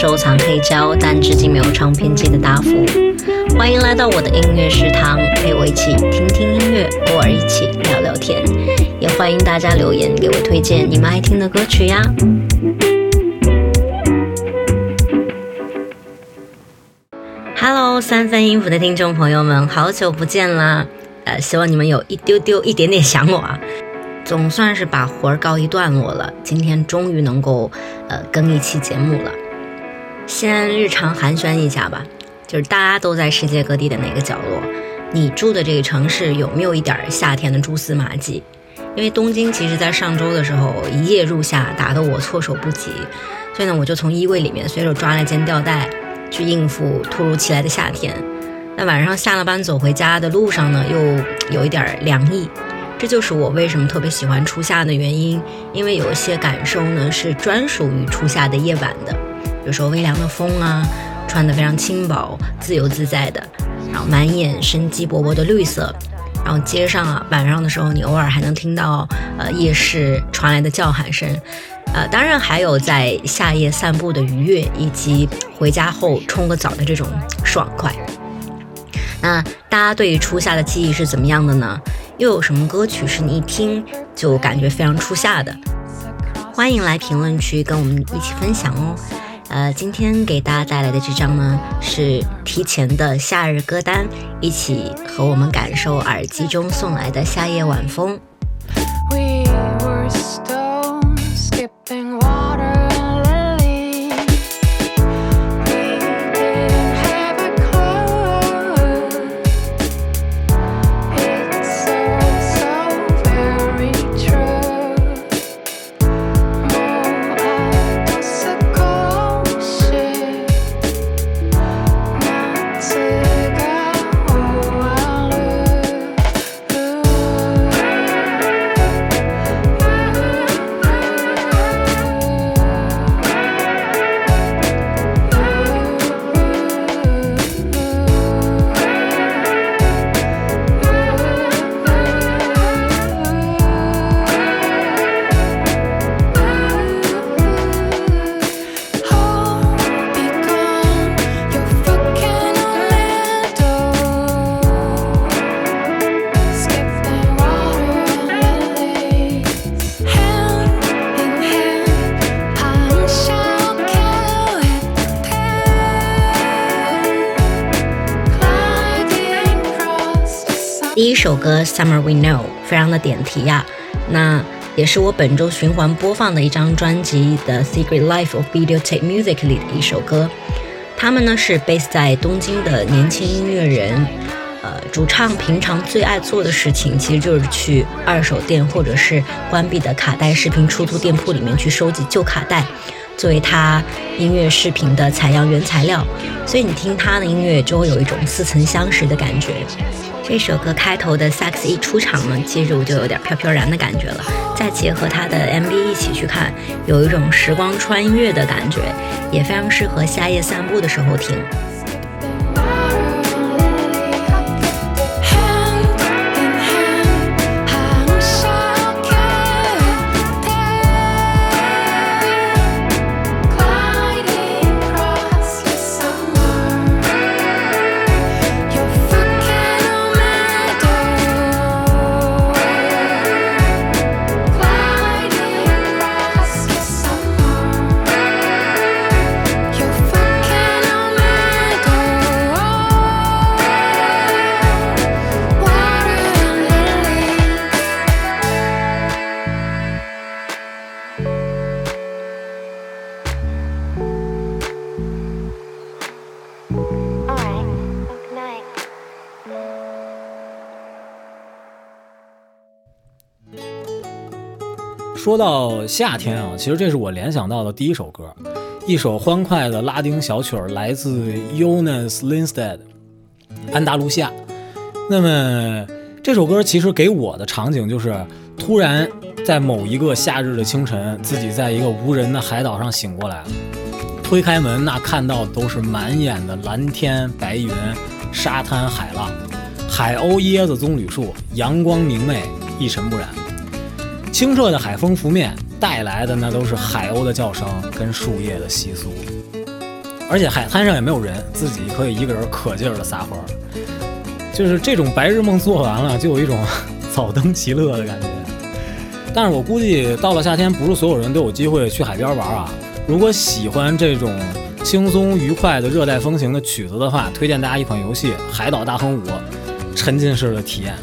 收藏黑胶，但至今没有唱片机的大福。欢迎来到我的音乐食堂，陪我一起听听音乐，偶尔一起聊聊天。也欢迎大家留言给我推荐你们爱听的歌曲呀。Hello，三分音符的听众朋友们，好久不见啦！呃，希望你们有一丢丢、一点点想我啊。总算是把活儿告一段落了，今天终于能够呃更一期节目了。先日常寒暄一下吧，就是大家都在世界各地的哪个角落，你住的这个城市有没有一点夏天的蛛丝马迹？因为东京其实在上周的时候一夜入夏，打得我措手不及，所以呢我就从衣柜里面随手抓了件吊带，去应付突如其来的夏天。那晚上下了班走回家的路上呢，又有一点凉意。这就是我为什么特别喜欢初夏的原因，因为有一些感受呢是专属于初夏的夜晚的，比如说微凉的风啊，穿得非常轻薄、自由自在的，然后满眼生机勃勃的绿色，然后街上啊晚上的时候，你偶尔还能听到呃夜市传来的叫喊声，呃，当然还有在夏夜散步的愉悦，以及回家后冲个澡的这种爽快。那大家对于初夏的记忆是怎么样的呢？又有什么歌曲是你一听就感觉非常初夏的？欢迎来评论区跟我们一起分享哦。呃，今天给大家带来的这张呢是提前的夏日歌单，一起和我们感受耳机中送来的夏夜晚风。首歌《Summer We Know》非常的点题呀，那也是我本周循环播放的一张专辑的《Secret Life of Video Tape Music》里的一首歌。他们呢是 base 在东京的年轻音乐人，呃，主唱平常最爱做的事情其实就是去二手店或者是关闭的卡带视频出租店铺里面去收集旧卡带，作为他音乐视频的采样原材料。所以你听他的音乐就会有一种似曾相识的感觉。这首歌开头的萨克斯一出场呢，其实我就有点飘飘然的感觉了。再结合它的 MV 一起去看，有一种时光穿越的感觉，也非常适合夏夜散步的时候听。说到夏天啊，其实这是我联想到的第一首歌，一首欢快的拉丁小曲儿，来自 Jonas Lindstedt，安达卢西亚。那么这首歌其实给我的场景就是，突然在某一个夏日的清晨，自己在一个无人的海岛上醒过来了，推开门，那看到都是满眼的蓝天白云、沙滩海浪、海鸥、椰子、棕榈树，阳光明媚，一尘不染。清澈的海风拂面，带来的那都是海鸥的叫声跟树叶的窸窣。而且海滩上也没有人，自己可以一个人可劲儿的撒欢儿。就是这种白日梦做完了，就有一种早登其乐的感觉。但是我估计到了夏天，不是所有人都有机会去海边玩啊。如果喜欢这种轻松愉快的热带风情的曲子的话，推荐大家一款游戏《海岛大亨五》，沉浸式的体验。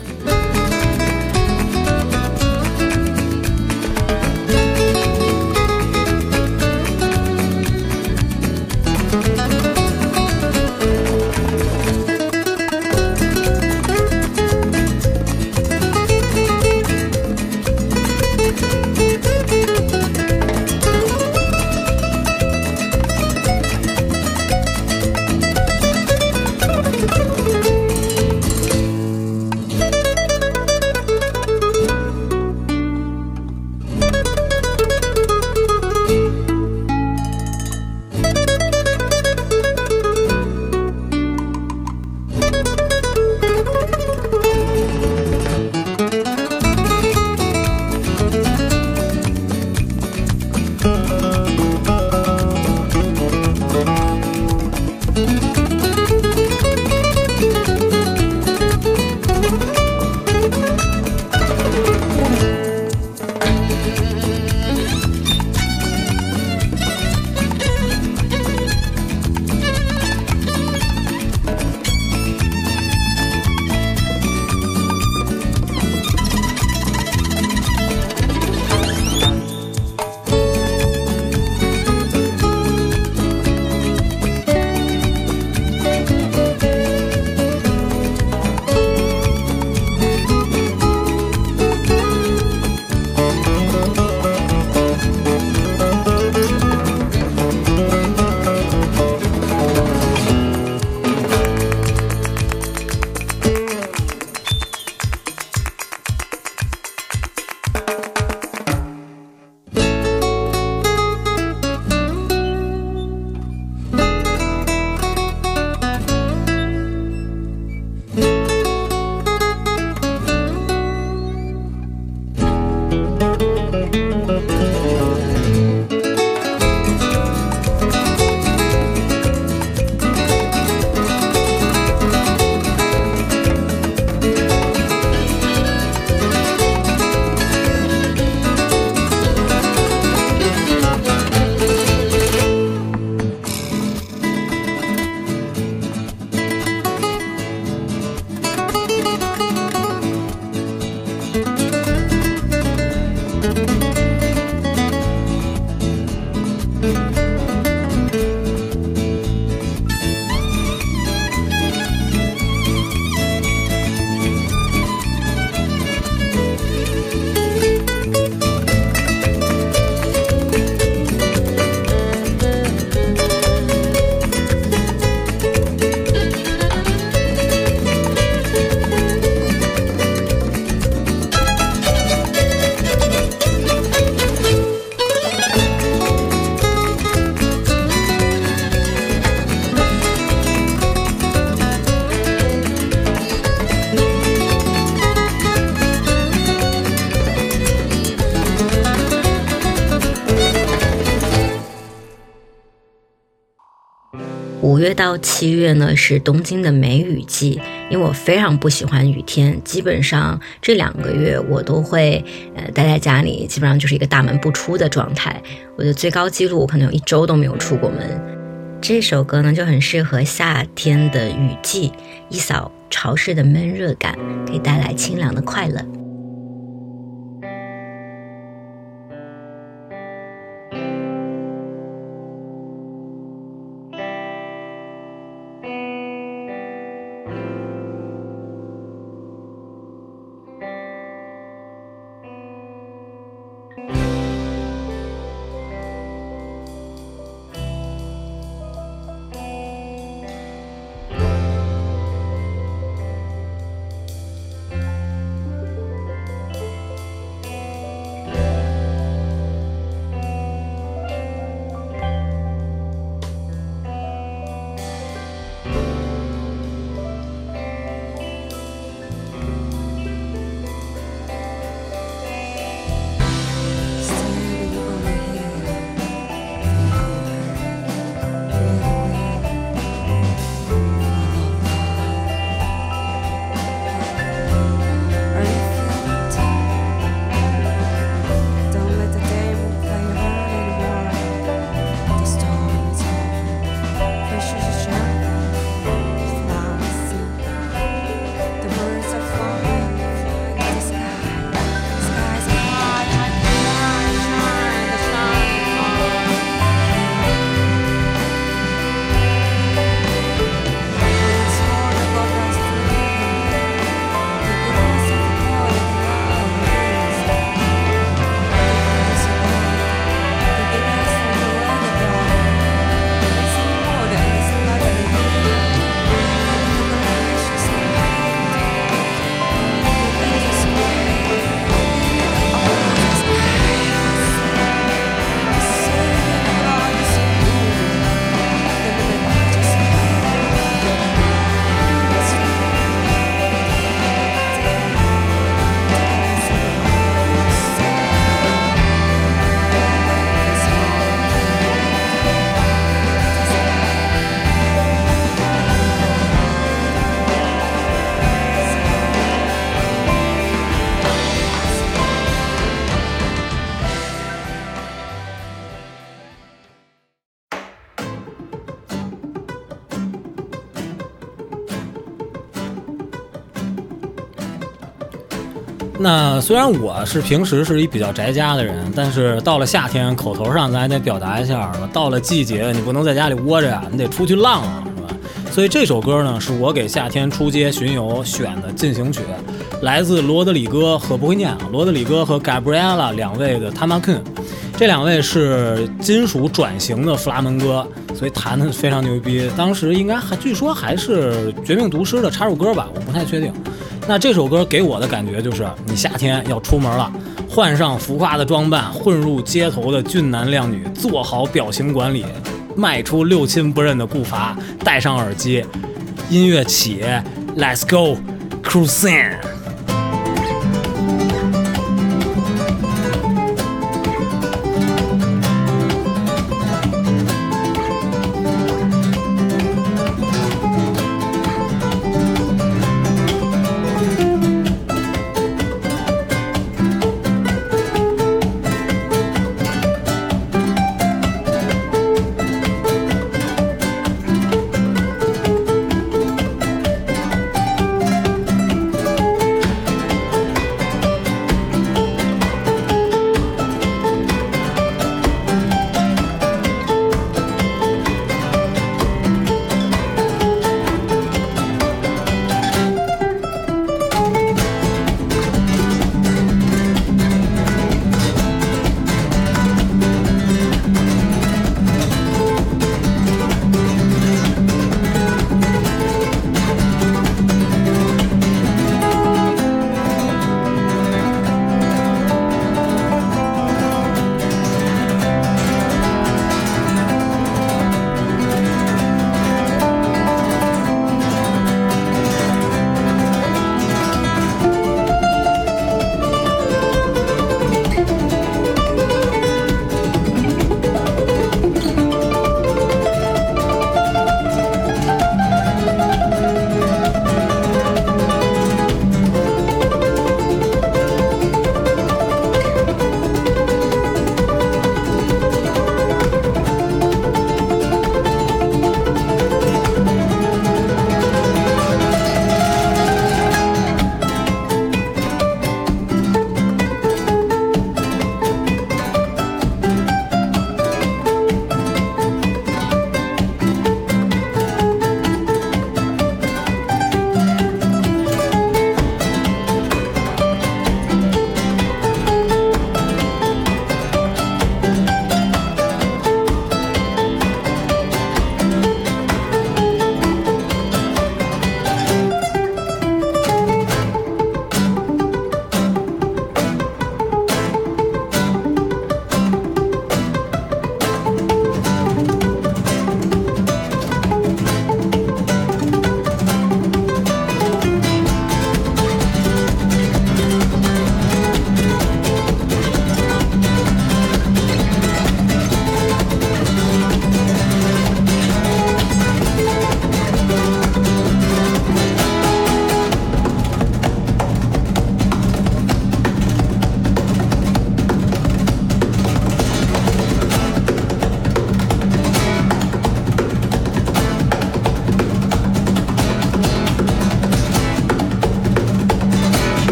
五月到七月呢是东京的梅雨季，因为我非常不喜欢雨天，基本上这两个月我都会呃待在家里，基本上就是一个大门不出的状态。我的最高记录我可能有一周都没有出过门。这首歌呢就很适合夏天的雨季，一扫潮湿的闷热感，可以带来清凉的快乐。虽然我是平时是一比较宅家的人，但是到了夏天，口头上咱还得表达一下。到了季节，你不能在家里窝着呀，你得出去浪啊，是吧？所以这首歌呢，是我给夏天出街巡游选的进行曲，来自罗德里戈和不会念啊，罗德里戈和 Gabriela 两位的 Tamakun，这两位是金属转型的弗拉门戈，所以弹的非常牛逼。当时应该还据说还是绝命毒师的插入歌吧，我不太确定。那这首歌给我的感觉就是，你夏天要出门了，换上浮夸的装扮，混入街头的俊男靓女，做好表情管理，迈出六亲不认的步伐，戴上耳机，音乐起，Let's go cruising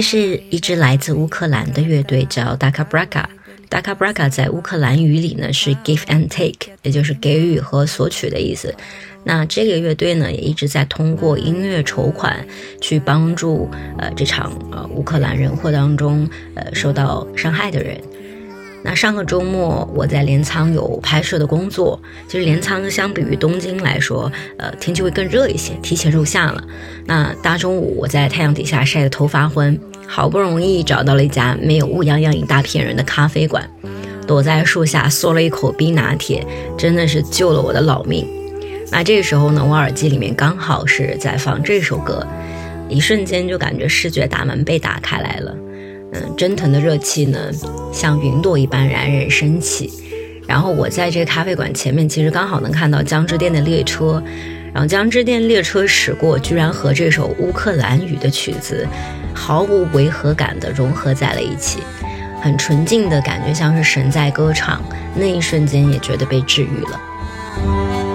这是一支来自乌克兰的乐队，叫 Daka Braka。Daka Braka 在乌克兰语里呢是 give and take，也就是给予和索取的意思。那这个乐队呢也一直在通过音乐筹款去帮助呃这场呃乌克兰人祸当中呃受到伤害的人。那上个周末我在镰仓有拍摄的工作，其实镰仓相比于东京来说，呃天气会更热一些，提前入夏了。那大中午我在太阳底下晒得头发昏。好不容易找到了一家没有乌泱泱一大片人的咖啡馆，躲在树下嗦了一口冰拿铁，真的是救了我的老命。那这个时候呢，我耳机里面刚好是在放这首歌，一瞬间就感觉视觉大门被打开来了。嗯，蒸腾的热气呢，像云朵一般冉冉升起。然后我在这个咖啡馆前面，其实刚好能看到江之电的列车。然后江之电列车驶过，居然和这首乌克兰语的曲子毫无违和感地融合在了一起，很纯净的感觉，像是神在歌唱。那一瞬间也觉得被治愈了。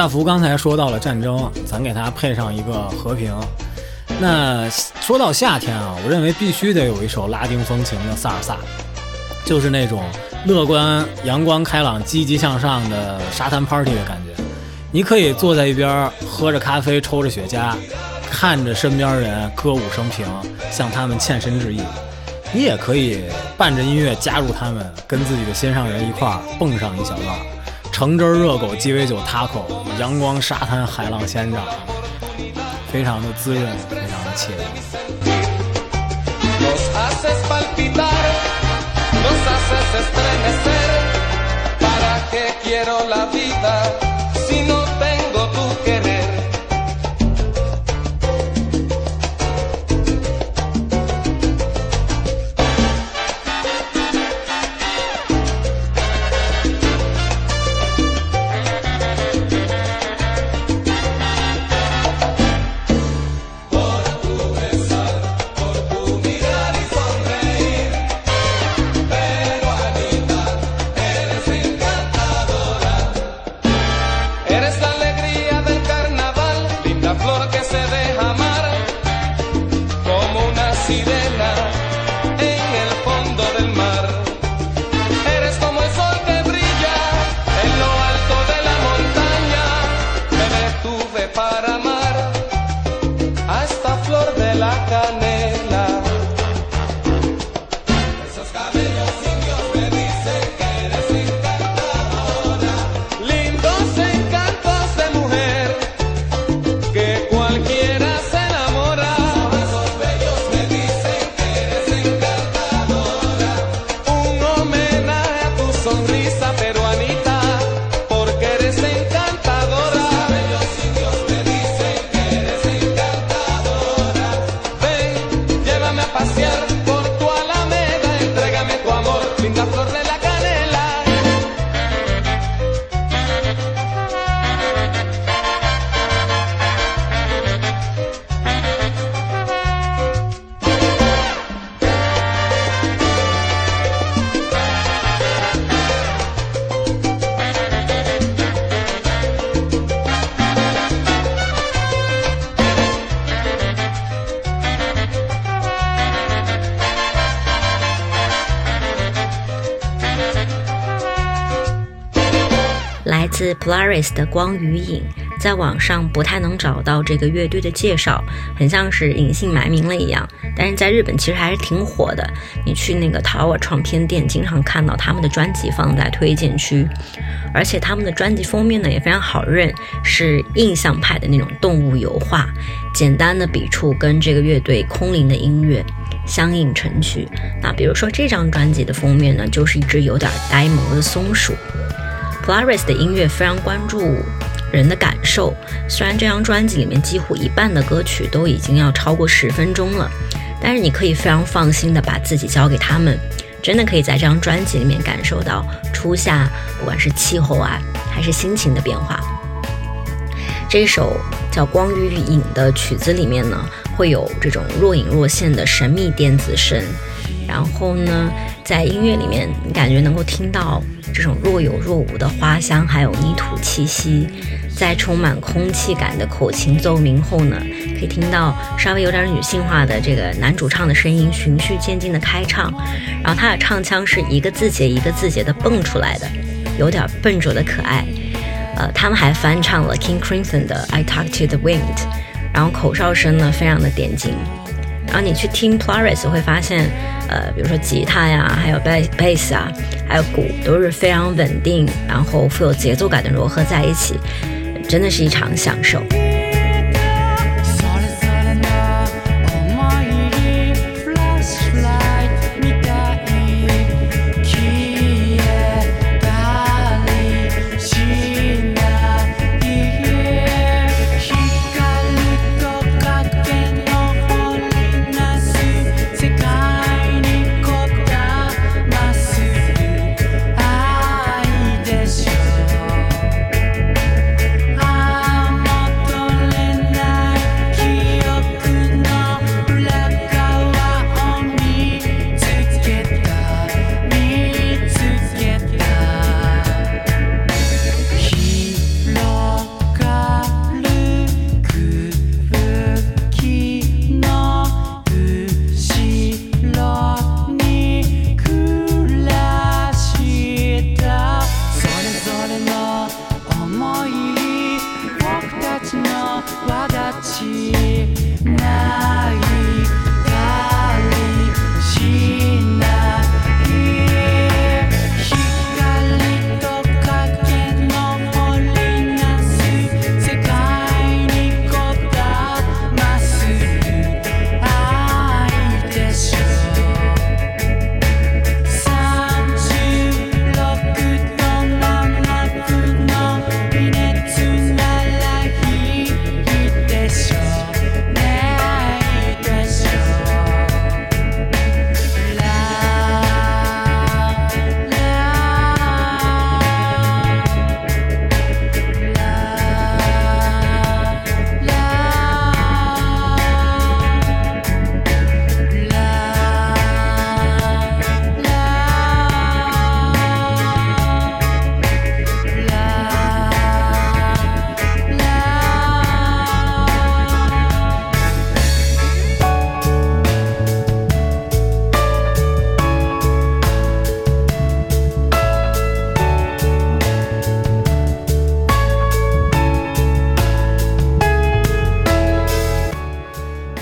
大福刚才说到了战争，咱给它配上一个和平。那说到夏天啊，我认为必须得有一首拉丁风情的萨尔萨，就是那种乐观、阳光开朗、积极向上的沙滩 party 的感觉。你可以坐在一边喝着咖啡，抽着雪茄，看着身边人歌舞升平，向他们欠身致意。你也可以伴着音乐加入他们，跟自己的心上人一块儿蹦上一小段，橙汁热狗鸡尾酒 taco，阳光沙滩海浪仙人掌，非常的滋润，非常的惬意。makanan Paris 的《光与影》，在网上不太能找到这个乐队的介绍，很像是隐姓埋名了一样。但是在日本其实还是挺火的，你去那个淘宝唱片店，经常看到他们的专辑放在推荐区，而且他们的专辑封面呢也非常好认，是印象派的那种动物油画，简单的笔触跟这个乐队空灵的音乐相映成趣。那比如说这张专辑的封面呢，就是一只有点呆萌的松鼠。Polaris 的音乐非常关注人的感受，虽然这张专辑里面几乎一半的歌曲都已经要超过十分钟了，但是你可以非常放心的把自己交给他们，真的可以在这张专辑里面感受到初夏，不管是气候啊，还是心情的变化。这首叫《光与影》的曲子里面呢，会有这种若隐若现的神秘电子声，然后呢，在音乐里面，你感觉能够听到这种若有若无的花香，还有泥土气息。在充满空气感的口琴奏鸣后呢，可以听到稍微有点女性化的这个男主唱的声音循序渐进的开唱，然后他的唱腔是一个字节一个字节的蹦出来的，有点笨拙的可爱。呃，他们还翻唱了 King Crimson 的《I Talk to the Wind》，然后口哨声呢非常的点睛。然后你去听 Plaris 会发现，呃，比如说吉他呀，还有贝 bass 啊，还有鼓都是非常稳定，然后富有节奏感的融合在一起，真的是一场享受。しない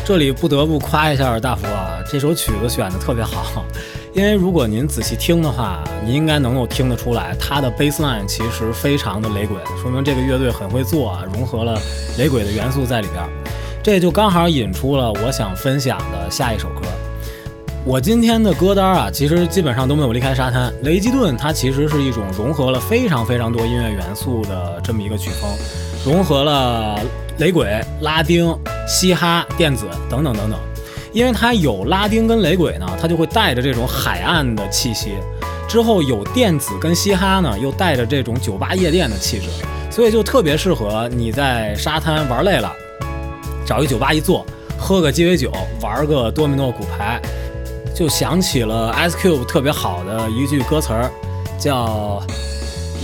这里不得不夸一下大福啊，这首曲子选的特别好。因为如果您仔细听的话，您应该能够听得出来，它的 bass line 其实非常的雷鬼，说明这个乐队很会做啊，融合了雷鬼的元素在里边。这就刚好引出了我想分享的下一首歌。我今天的歌单啊，其实基本上都没有离开沙滩。雷吉顿它其实是一种融合了非常非常多音乐元素的这么一个曲风，融合了雷鬼、拉丁、嘻哈、电子等等等等。因为它有拉丁跟雷鬼呢，它就会带着这种海岸的气息；之后有电子跟嘻哈呢，又带着这种酒吧夜店的气质，所以就特别适合你在沙滩玩累了，找一酒吧一坐，喝个鸡尾酒，玩个多米诺骨牌。就想起了 Ice Cube 特别好的一句歌词儿，叫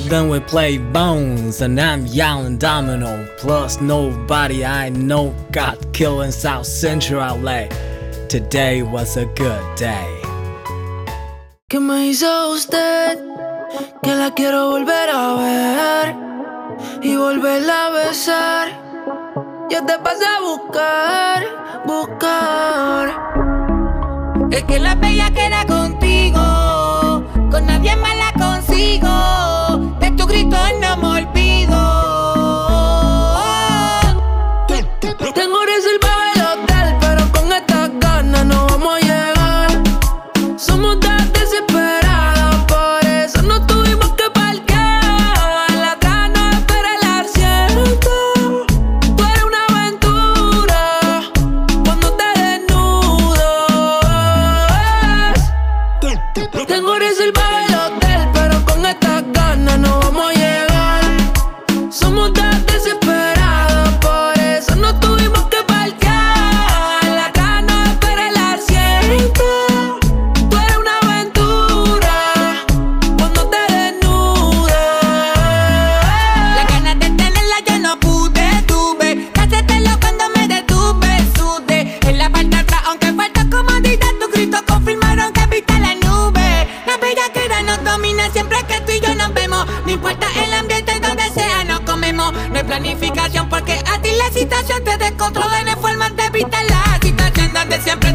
Then we play bones and I'm and domino. Plus nobody I know got killed in South Central LA. Today was a good day. ¿Qué me hizo usted? Que la quiero volver a ver y volverla a besar. Yo te pasé a buscar, buscar. Es que la bella que era contigo, con nadie más la consigo. Planificación porque a ti la situación te descontrola, hay forma de evitar la situación donde siempre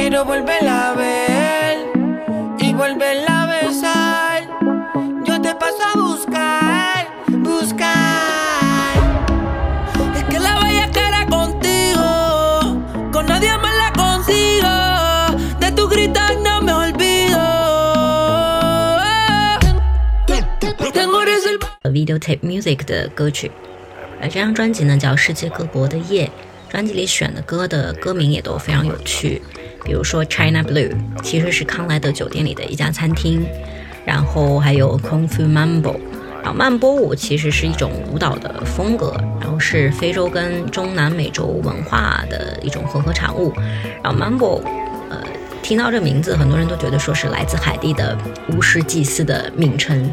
quiero volver a ver y volverla a besar. Yo te paso a buscar, buscar. Es que la bella cara contigo, con nadie más la consigo. De tu grita no me olvido. Tengo reservado. Videotape Music 的歌曲。呃，这张专辑呢叫《世界各国的夜》，专辑里选的歌的歌名也都非常有趣，比如说 China Blue 其实是康莱德酒店里的一家餐厅，然后还有 Kung Fu Mambo，然后曼波舞其实是一种舞蹈的风格，然后是非洲跟中南美洲文化的一种混合产物，然后 Mambo，呃，听到这名字，很多人都觉得说是来自海地的巫师祭司的名称。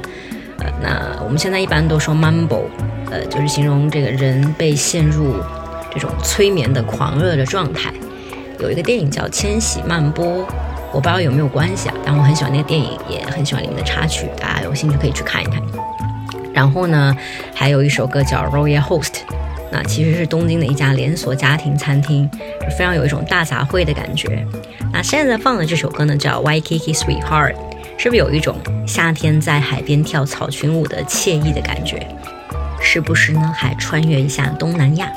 呃，那我们现在一般都说 Mambo，呃，就是形容这个人被陷入这种催眠的狂热的状态。有一个电影叫《千禧曼波》，我不知道有没有关系啊，但我很喜欢那个电影，也很喜欢里面的插曲，大家有兴趣可以去看一看。然后呢，还有一首歌叫《Royal Host》，那其实是东京的一家连锁家庭餐厅，非常有一种大杂烩的感觉。那现在放的这首歌呢，叫《Waikiki Sweetheart》，是不是有一种夏天在海边跳草裙舞的惬意的感觉？时不时呢还穿越一下东南亚。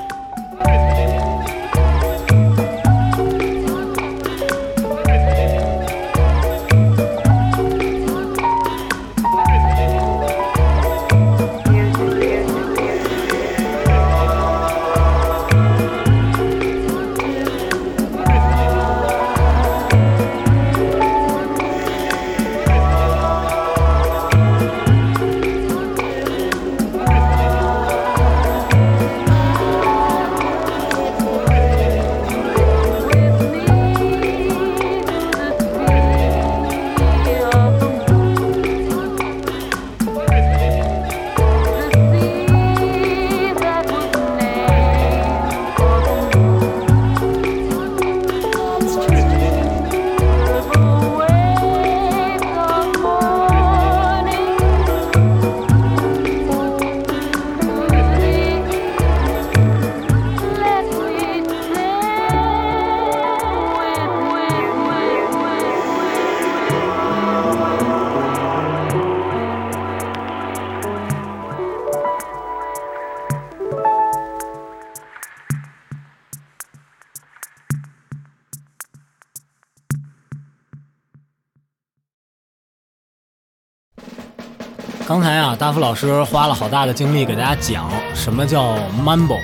刚才啊，大福老师花了好大的精力给大家讲什么叫 Mambo，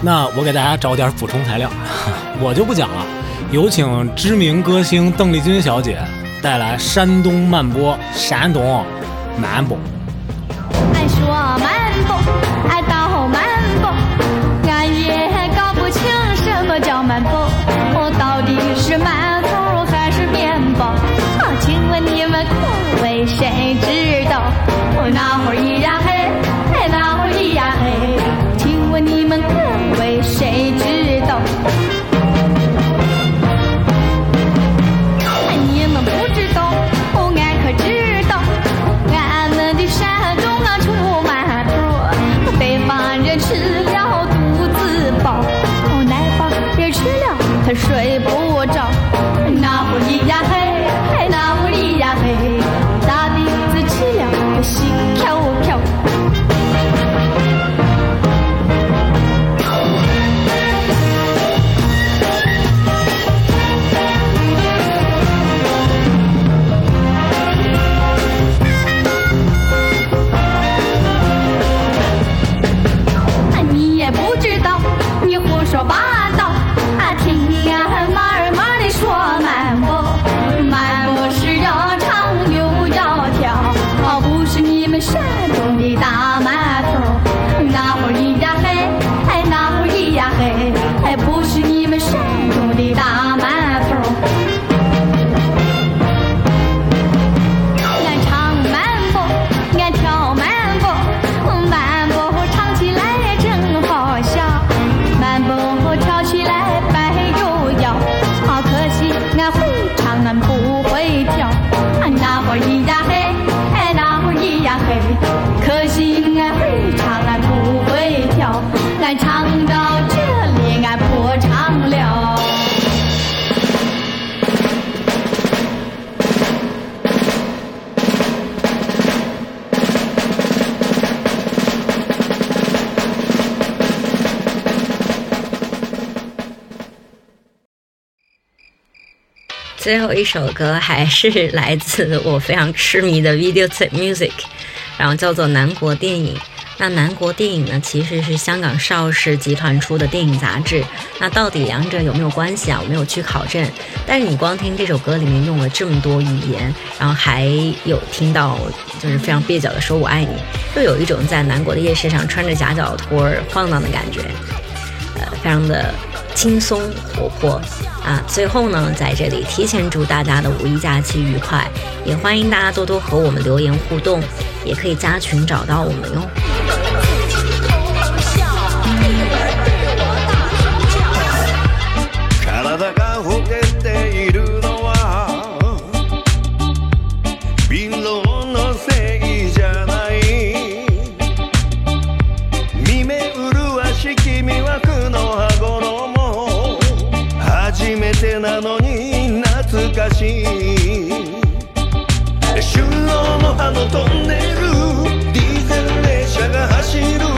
那我给大家找点补充材料，我就不讲了，有请知名歌星邓丽君小姐带来山东慢播，山东慢播。爱说慢步，爱到慢步，俺也搞不清什么叫慢步，我到底是馒头还是面包？啊，请问你们各位谁？我哪会儿咿呀嘿，哎哪会儿咿呀嘿？请问你们各位谁知道？你们不知道，哦，俺可知道，俺们的山东啊出馒头，北方人吃了肚子饱，哦，南方人吃了他睡不到这里，俺不唱了。最后一首歌还是来自我非常痴迷的 Video Tape Music，然后叫做《南国电影》。那南国电影呢，其实是香港邵氏集团出的电影杂志。那到底两者有没有关系啊？我没有去考证。但是你光听这首歌里面用了这么多语言，然后还有听到就是非常蹩脚的说我爱你，就有一种在南国的夜市上穿着夹脚拖儿晃荡的感觉。呃，非常的轻松活泼啊！最后呢，在这里提前祝大家的五一假期愉快，也欢迎大家多多和我们留言互动，也可以加群找到我们哟。初めてなのに懐かしい。春郎の葉のトンネル。ディーゼル列車が走る「